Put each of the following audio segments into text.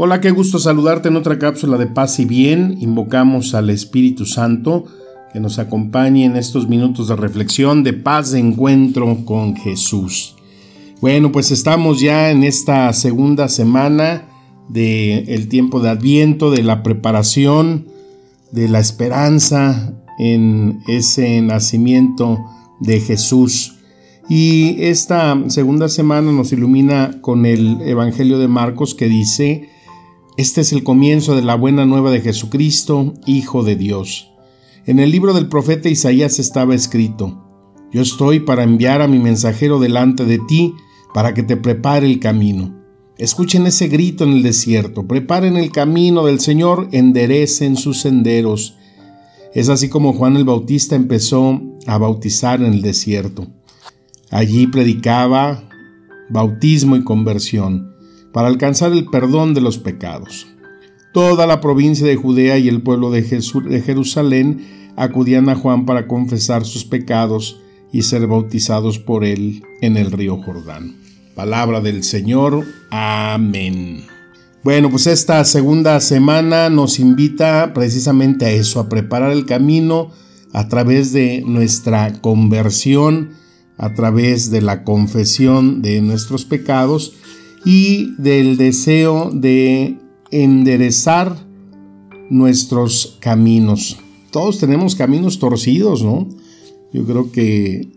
Hola, qué gusto saludarte en otra cápsula de paz y bien. Invocamos al Espíritu Santo que nos acompañe en estos minutos de reflexión, de paz, de encuentro con Jesús. Bueno, pues estamos ya en esta segunda semana del el tiempo de Adviento, de la preparación, de la esperanza en ese nacimiento de Jesús. Y esta segunda semana nos ilumina con el Evangelio de Marcos que dice, este es el comienzo de la buena nueva de Jesucristo, Hijo de Dios. En el libro del profeta Isaías estaba escrito, Yo estoy para enviar a mi mensajero delante de ti, para que te prepare el camino. Escuchen ese grito en el desierto, preparen el camino del Señor, enderecen sus senderos. Es así como Juan el Bautista empezó a bautizar en el desierto. Allí predicaba bautismo y conversión para alcanzar el perdón de los pecados. Toda la provincia de Judea y el pueblo de, Jerusalén acudían a Juan para confesar sus pecados y ser bautizados por él en el río Jordán. Palabra del Señor. Amén. Bueno, pues esta segunda semana nos invita precisamente a eso, a preparar el camino a través de nuestra conversión, a través de la confesión de nuestros pecados y del deseo de enderezar nuestros caminos. Todos tenemos caminos torcidos, ¿no? Yo creo que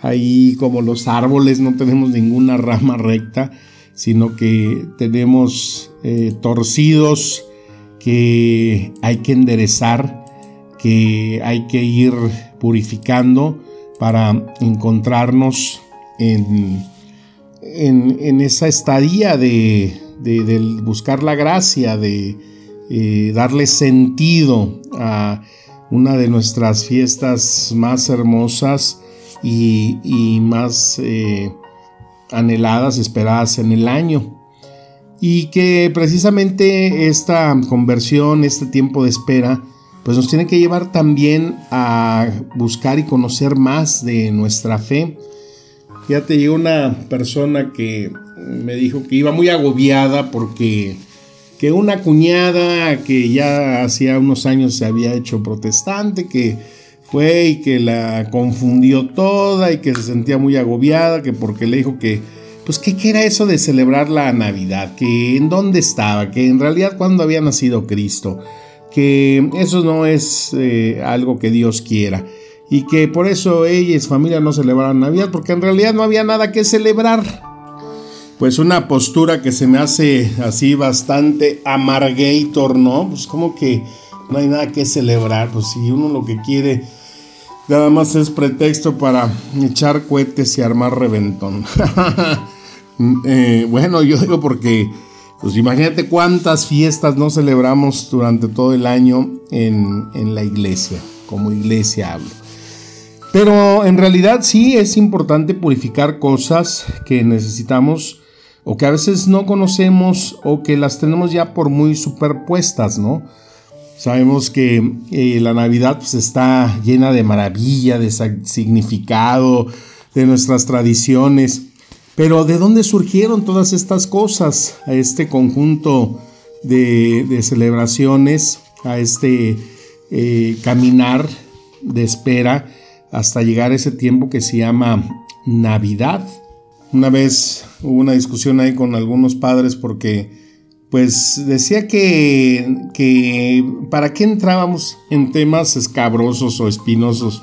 ahí como los árboles no tenemos ninguna rama recta, sino que tenemos eh, torcidos que hay que enderezar, que hay que ir purificando para encontrarnos en en, esa estadía de, buscar la gracia, de eh, darle sentido a una de nuestras fiestas más hermosas y, más eh, anheladas, esperadas en el año. Y que precisamente esta conversión, este tiempo de espera, pues nos tiene que llevar también a buscar y conocer más de nuestra fe, te llegó una persona que me dijo que iba muy agobiada porque que una cuñada que ya hacía unos años se había hecho protestante, que fue y que la confundió toda y que se sentía muy agobiada, que porque le dijo que, pues, ¿qué, era eso de celebrar la Navidad? Que en dónde estaba, que en realidad cuando había nacido Cristo, que eso no es eh, algo que Dios quiera y que por eso ella y su familia no celebraban Navidad, porque en realidad no había nada que celebrar. Pues una postura que se me hace así bastante amargator, ¿no? Pues como que no hay nada que celebrar, pues si uno lo que quiere nada más es pretexto para echar cohetes y armar reventón. Eh, bueno, yo digo porque, pues imagínate cuántas fiestas no celebramos durante todo el año en, en la iglesia, como iglesia hablo. Pero en realidad sí es importante purificar cosas que necesitamos o que a veces no conocemos o que las tenemos ya por muy superpuestas, ¿no? Sabemos que eh, la Navidad pues, está llena de maravilla, de significado, de nuestras tradiciones. Pero ¿de dónde surgieron todas estas cosas? A este conjunto de, celebraciones, a este eh, caminar de espera hasta llegar ese tiempo que se llama Navidad. Una vez hubo una discusión ahí con algunos padres porque pues decía que, que para qué entrábamos en temas escabrosos o espinosos,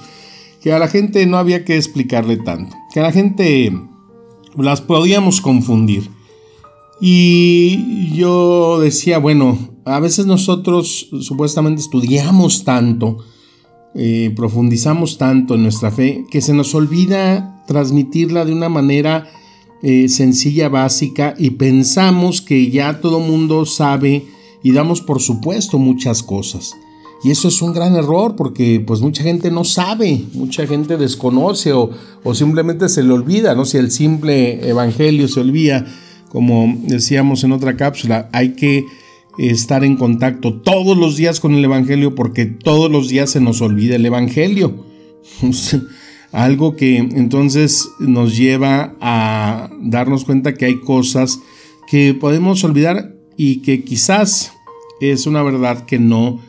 que a la gente no había que explicarle tanto, que a la gente las podíamos confundir. Y yo decía, bueno, a veces nosotros supuestamente estudiamos tanto, profundizamos tanto en nuestra fe que se nos olvida transmitirla de una manera eh, sencilla, básica, y pensamos que ya todo mundo sabe y damos por supuesto muchas cosas. Y eso es un gran error porque pues mucha gente no sabe, mucha gente desconoce o, o, simplemente se le olvida, ¿no? Si el simple evangelio se olvida, como decíamos en otra cápsula, hay que estar en contacto todos los días con el evangelio porque todos los días se nos olvida el evangelio. Algo que entonces nos lleva a darnos cuenta que hay cosas que podemos olvidar y que quizás es una verdad que no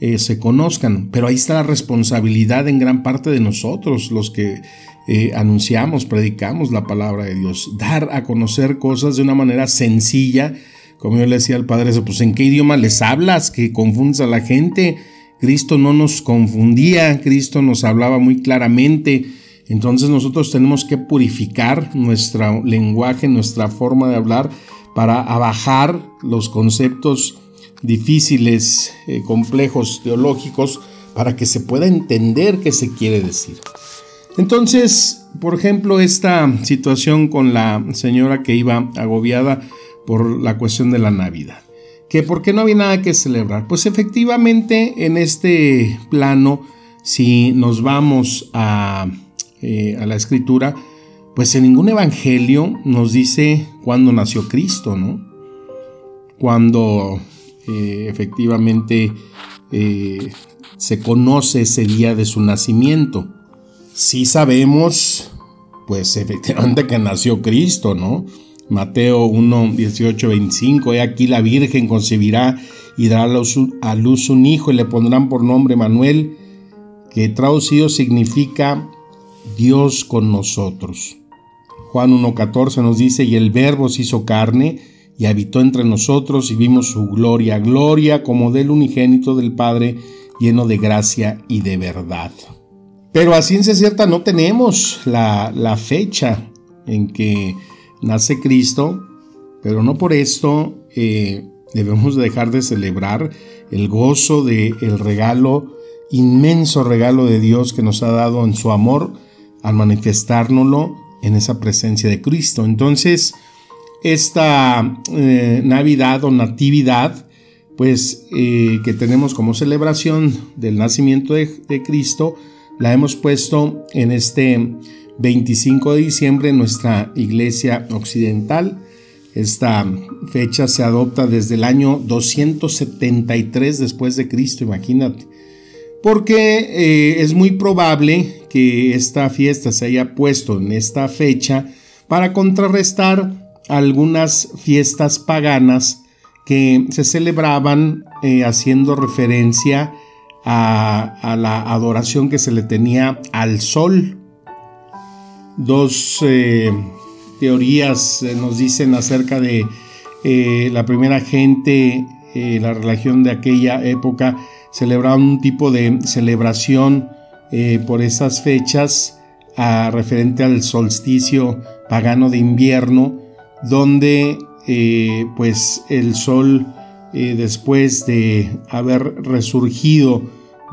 eh, se conozcan, pero ahí está la responsabilidad en gran parte de nosotros, los que eh, anunciamos, predicamos la palabra de Dios, dar a conocer cosas de una manera sencilla, como yo le decía al Padre, pues en qué idioma les hablas, que confundas a la gente, Cristo no nos confundía, Cristo nos hablaba muy claramente. Entonces nosotros tenemos que purificar nuestro lenguaje, nuestra forma de hablar para abajar los conceptos difíciles, eh, complejos, teológicos, para que se pueda entender qué se quiere decir. Entonces, por ejemplo, esta situación con la señora que iba agobiada por la cuestión de la Navidad que por qué no había nada que celebrar. Pues efectivamente en este plano, si nos vamos a, eh, a la escritura, pues en ningún evangelio nos dice cuándo nació Cristo, ¿no? Cuando eh, efectivamente eh, se conoce ese día de su nacimiento. Sí sabemos, pues efectivamente que nació Cristo, ¿no? Mateo 1, 18, 25, He aquí la Virgen concebirá y dará a luz un hijo y le pondrán por nombre Manuel, que traducido significa Dios con nosotros. Juan 1.14 nos dice, y el Verbo se hizo carne y habitó entre nosotros y vimos su gloria, gloria como del unigénito del Padre, lleno de gracia y de verdad. Pero a ciencia cierta no tenemos la, la fecha en que nace Cristo, pero no por esto eh, debemos dejar de celebrar el gozo del el regalo, inmenso regalo de Dios que nos ha dado en su amor al manifestárnoslo en esa presencia de Cristo. Entonces, esta eh, Navidad o Natividad, pues eh, que tenemos como celebración del nacimiento de, de Cristo, la hemos puesto en este 25 de diciembre en nuestra iglesia occidental. Esta fecha se adopta desde el año 273 después de Cristo, imagínate. Porque eh, es muy probable que esta fiesta se haya puesto en esta fecha para contrarrestar algunas fiestas paganas que se celebraban eh, haciendo referencia a, a la adoración que se le tenía al sol dos eh, teorías eh, nos dicen acerca de eh, la primera gente, la religión de aquella época, celebraba un tipo de celebración por esas fechas a, referente al solsticio pagano de invierno, donde pues el sol después de haber resurgido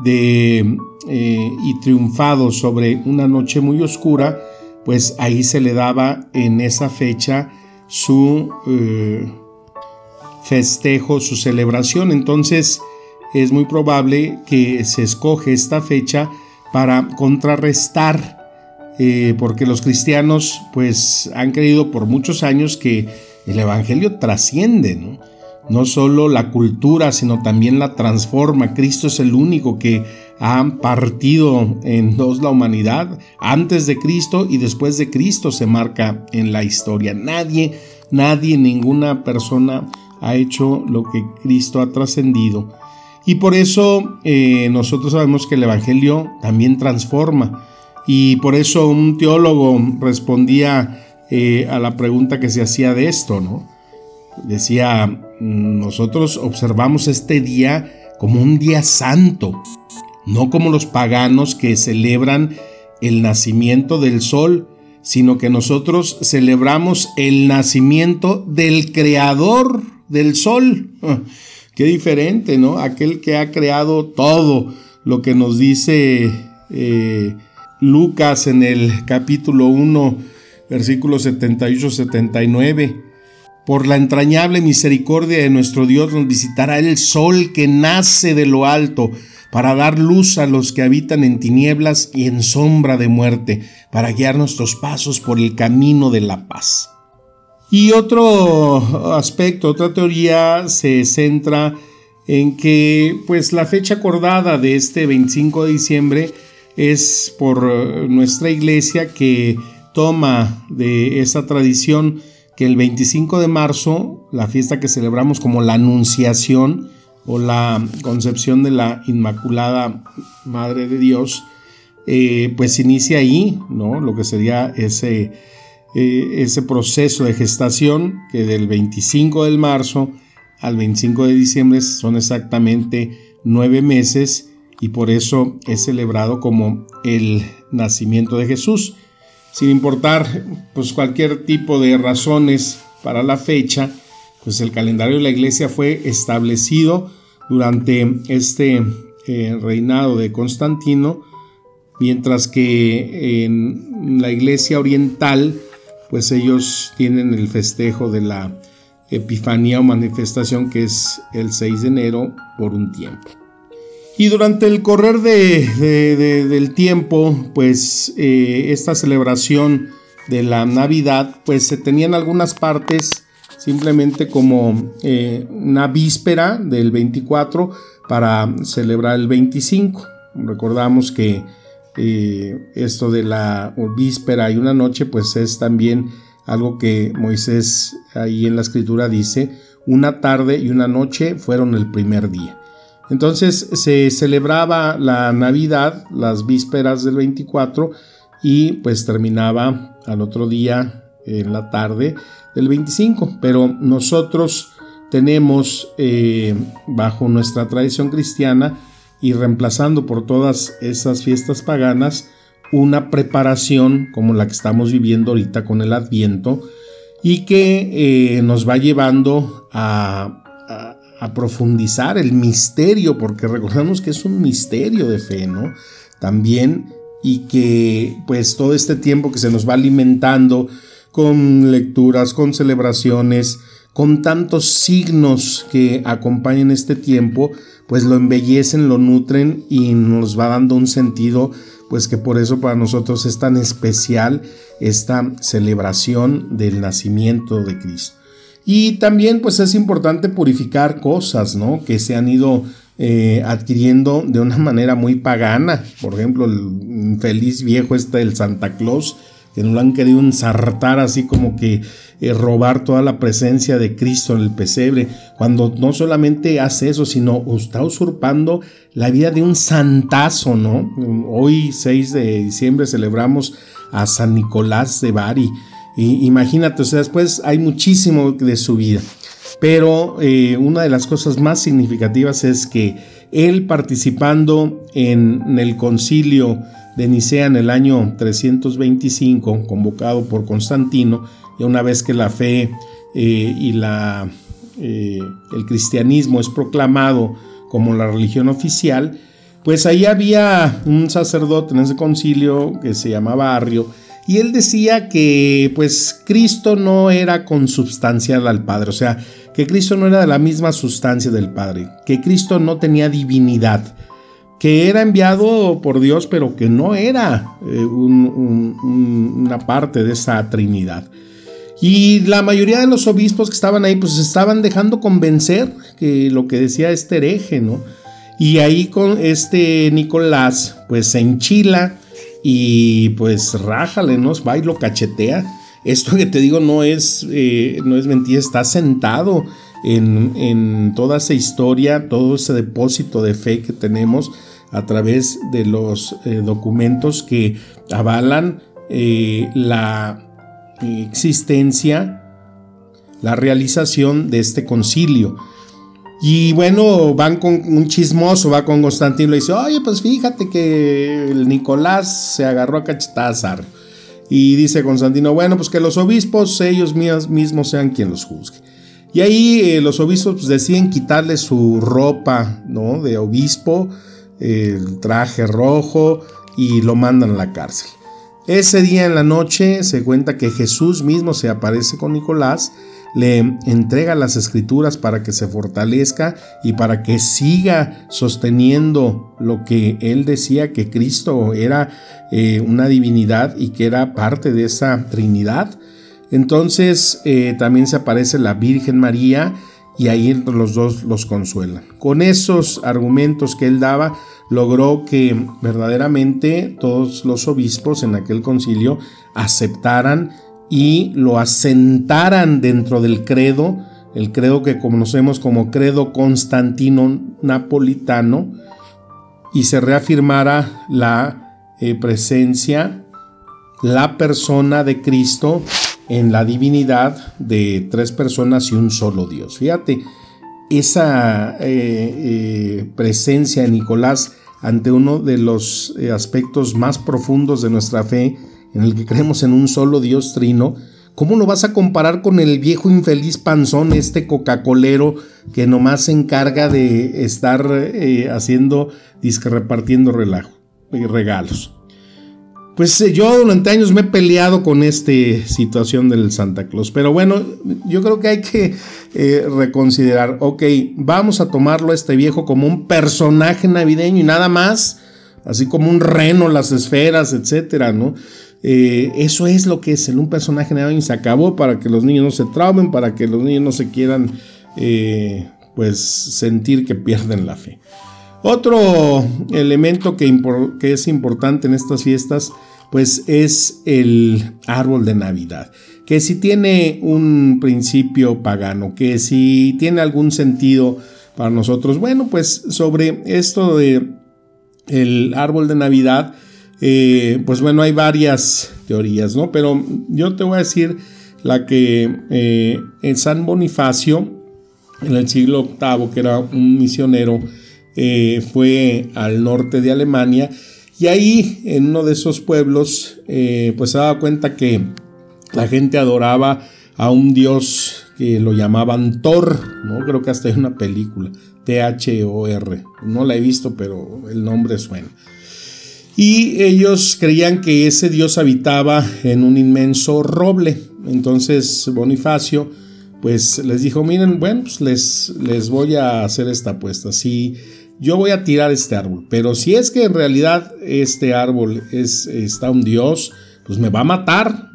de, y triunfado sobre una noche muy oscura, pues ahí se le daba en esa fecha su eh, festejo, su celebración. Entonces es muy probable que se escoge esta fecha para contrarrestar, eh, porque los cristianos pues han creído por muchos años que el Evangelio trasciende, ¿no? no solo la cultura, sino también la transforma. Cristo es el único que ha partido en dos la humanidad. Antes de Cristo y después de Cristo se marca en la historia. Nadie, nadie, ninguna persona ha hecho lo que Cristo ha trascendido. Y por eso eh, nosotros sabemos que el Evangelio también transforma. Y por eso un teólogo respondía eh, a la pregunta que se hacía de esto, ¿no? Decía, nosotros observamos este día como un día santo, no como los paganos que celebran el nacimiento del sol, sino que nosotros celebramos el nacimiento del creador del sol. Qué diferente, ¿no? Aquel que ha creado todo lo que nos dice eh, Lucas en el capítulo 1 versículos 78-79. Por la entrañable misericordia de nuestro Dios nos visitará el sol que nace de lo alto para dar luz a los que habitan en tinieblas y en sombra de muerte, para guiar nuestros pasos por el camino de la paz. Y otro aspecto, otra teoría se centra en que pues la fecha acordada de este 25 de diciembre es por nuestra iglesia que toma de esa tradición que el 25 de marzo, la fiesta que celebramos como la Anunciación o la concepción de la Inmaculada Madre de Dios, eh, pues inicia ahí, ¿no? Lo que sería ese, eh, ese proceso de gestación que del 25 de marzo al 25 de diciembre son exactamente nueve meses y por eso es celebrado como el nacimiento de Jesús sin importar pues cualquier tipo de razones para la fecha, pues el calendario de la iglesia fue establecido durante este eh, reinado de Constantino, mientras que en la iglesia oriental, pues ellos tienen el festejo de la Epifanía o manifestación que es el 6 de enero por un tiempo. Y durante el correr del tiempo, pues eh, esta celebración de la Navidad, pues se tenían algunas partes simplemente como eh, una víspera del 24 para celebrar el 25. Recordamos que eh, esto de la víspera y una noche, pues es también algo que Moisés ahí en la escritura dice, una tarde y una noche fueron el primer día. Entonces se celebraba la Navidad, las vísperas del 24, y pues terminaba al otro día en la tarde del 25. Pero nosotros tenemos eh, bajo nuestra tradición cristiana y reemplazando por todas esas fiestas paganas una preparación como la que estamos viviendo ahorita con el Adviento y que eh, nos va llevando a a profundizar el misterio, porque recordamos que es un misterio de fe, ¿no? También, y que pues todo este tiempo que se nos va alimentando con lecturas, con celebraciones, con tantos signos que acompañan este tiempo, pues lo embellecen, lo nutren y nos va dando un sentido, pues que por eso para nosotros es tan especial esta celebración del nacimiento de Cristo. Y también pues es importante purificar cosas, ¿no? Que se han ido eh, adquiriendo de una manera muy pagana. Por ejemplo, el feliz viejo este del Santa Claus, que no lo han querido ensartar así como que eh, robar toda la presencia de Cristo en el pesebre, cuando no solamente hace eso, sino está usurpando la vida de un santazo, ¿no? Hoy 6 de diciembre celebramos a San Nicolás de Bari imagínate, o sea, después hay muchísimo de su vida. Pero eh, una de las cosas más significativas es que él participando en, el concilio de Nicea en el año 325, convocado por Constantino, y una vez que la fe eh, y la, eh, el cristianismo es proclamado como la religión oficial, pues ahí había un sacerdote en ese concilio que se llamaba Arrio, y él decía que pues Cristo no era consubstancial al Padre, o sea, que Cristo no era de la misma sustancia del Padre, que Cristo no tenía divinidad, que era enviado por Dios, pero que no era eh, una parte de esa Trinidad. Y la mayoría de los obispos que estaban ahí, pues estaban dejando convencer que lo que decía este hereje, ¿no? Y ahí con este Nicolás, pues se enchila y pues rájale, ¿no? Va y lo cachetea. Esto que te digo no es, eh, no es mentira, está sentado en, toda esa historia, todo ese depósito de fe que tenemos a través de los eh, documentos que avalan eh, la existencia, la realización de este concilio. Y bueno, van con un chismoso, va con Constantino y dice, oye, pues fíjate que el Nicolás se agarró a cachetadas Y dice Constantino, bueno, pues que los obispos ellos mismos sean quien los juzgue. Y ahí eh, los obispos pues, deciden quitarle su ropa, ¿no? De obispo, el traje rojo y lo mandan a la cárcel. Ese día en la noche se cuenta que Jesús mismo se aparece con Nicolás, le entrega las escrituras para que se fortalezca y para que siga sosteniendo lo que él decía que Cristo era eh, una divinidad y que era parte de esa Trinidad. Entonces eh, también se aparece la Virgen María y ahí los dos los consuelan. Con esos argumentos que él daba, logró que verdaderamente todos los obispos en aquel concilio aceptaran y lo asentaran dentro del credo, el credo que conocemos como credo constantino napolitano, y se reafirmara la eh, presencia, la persona de Cristo en la divinidad de tres personas y un solo Dios. Fíjate, esa eh, eh, presencia de Nicolás ante uno de los eh, aspectos más profundos de nuestra fe, en el que creemos en un solo Dios trino, ¿cómo lo vas a comparar con el viejo infeliz panzón, este Coca-Colero que nomás se encarga de estar haciendo, disque repartiendo relajo, regalos? Pues eh, yo durante años me he peleado con esta situación del Santa Claus, pero bueno, yo creo que hay que eh, reconsiderar, ok, vamos a tomarlo a este viejo como un personaje navideño y nada más, así como un reno, las esferas, etcétera, ¿no? Eh, eso es lo que es el un personaje navideño se acabó para que los niños no se traumen, para que los niños no se quieran, pues, sentir que pierden la fe. Otro elemento que, es importante en estas fiestas, pues es el árbol de Navidad, que si tiene un principio pagano, que si tiene algún sentido para nosotros, bueno, pues sobre esto de el árbol de Navidad, eh, pues bueno, hay varias teorías, ¿no? Pero yo te voy a decir la que eh, en San Bonifacio, en el siglo VIII, que era un misionero, eh, fue al norte de Alemania y ahí en uno de esos pueblos eh, pues se daba cuenta que la gente adoraba a un dios que lo llamaban Thor, ¿no? Creo que hasta hay una película, T-H-O-R. No la he visto, pero el nombre suena. Y ellos creían que ese dios habitaba en un inmenso roble. Entonces Bonifacio pues les dijo, miren, bueno, pues les, les voy a hacer esta apuesta. Yo voy a tirar este árbol, pero si es que en realidad este árbol es, está un dios, pues me va a matar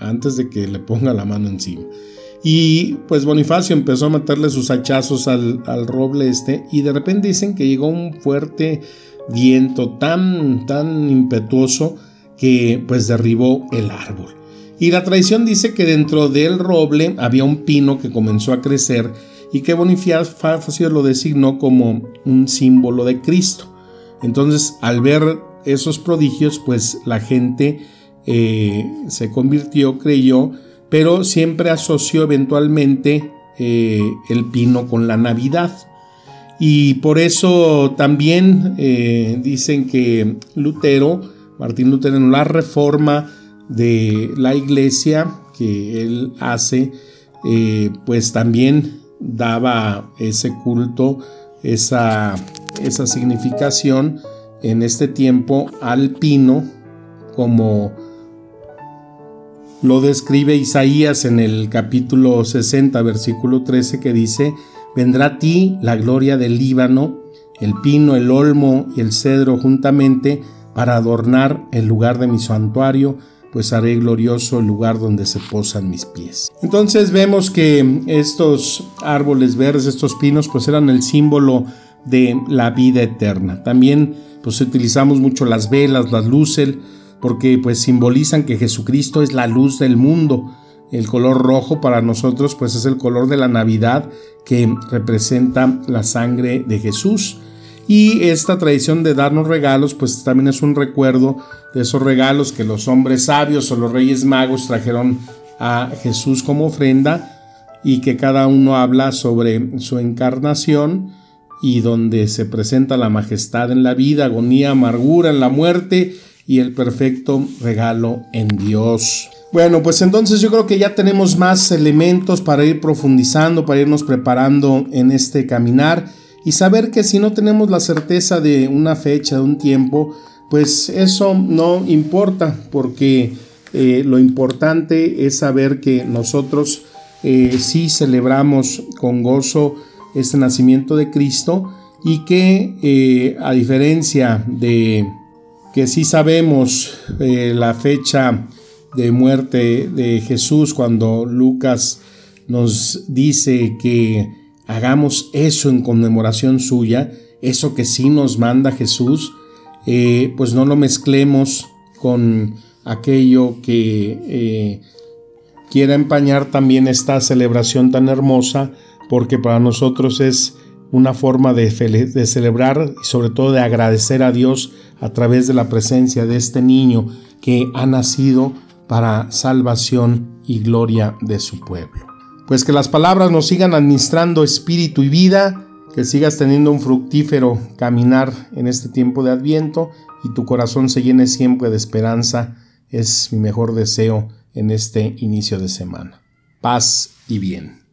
antes de que le ponga la mano encima. Y pues Bonifacio empezó a meterle sus hachazos al, al, roble este y de repente dicen que llegó un fuerte viento tan, tan impetuoso que pues derribó el árbol. Y la tradición dice que dentro del roble había un pino que comenzó a crecer y que Bonifacio lo designó como un símbolo de Cristo. Entonces, al ver esos prodigios, pues la gente eh, se convirtió, creyó, pero siempre asoció eventualmente eh, el pino con la Navidad. Y por eso también eh, dicen que Lutero, Martín Lutero, en la reforma de la iglesia que él hace, pues también daba ese culto, esa, esa significación en este tiempo al pino, como lo describe Isaías en el capítulo 60, versículo 13, que dice, vendrá a ti la gloria del Líbano, el pino, el olmo y el cedro juntamente, para adornar el lugar de mi santuario, pues haré glorioso el lugar donde se posan mis pies. Entonces vemos que estos árboles verdes, estos pinos, pues eran el símbolo de la vida eterna. También pues utilizamos mucho las velas, las luces, porque pues simbolizan que Jesucristo es la luz del mundo. El color rojo para nosotros pues es el color de la Navidad que representa la sangre de Jesús. Y esta tradición de darnos regalos, pues también es un recuerdo de esos regalos que los hombres sabios o los reyes magos trajeron a Jesús como ofrenda y que cada uno habla sobre su encarnación y donde se presenta la majestad en la vida, agonía, amargura en la muerte y el perfecto regalo en Dios. Bueno, pues entonces yo creo que ya tenemos más elementos para ir profundizando, para irnos preparando en este caminar y saber que si no tenemos la certeza de una fecha, de un tiempo, pues eso no importa porque eh, lo importante es saber que nosotros eh, sí celebramos con gozo este nacimiento de Cristo y que eh, a diferencia de que sí sabemos la fecha de muerte de Jesús cuando Lucas nos dice que hagamos eso en conmemoración suya, eso que sí nos manda Jesús, eh, pues no lo mezclemos con aquello que eh, quiera empañar también esta celebración tan hermosa, porque para nosotros es una forma de, de, celebrar y sobre todo de agradecer a Dios a través de la presencia de este niño que ha nacido para salvación y gloria de su pueblo. Pues que las palabras nos sigan administrando espíritu y vida que sigas teniendo un fructífero caminar en este tiempo de adviento y tu corazón se llene siempre de esperanza. Es mi mejor deseo en este inicio de semana. Paz y bien.